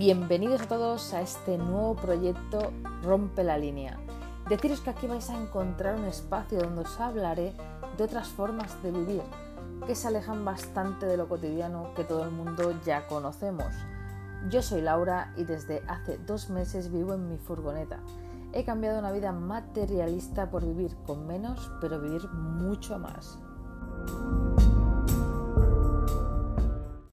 Bienvenidos a todos a este nuevo proyecto Rompe la línea. Deciros que aquí vais a encontrar un espacio donde os hablaré de otras formas de vivir que se alejan bastante de lo cotidiano que todo el mundo ya conocemos. Yo soy Laura y desde hace dos meses vivo en mi furgoneta. He cambiado una vida materialista por vivir con menos, pero vivir mucho más.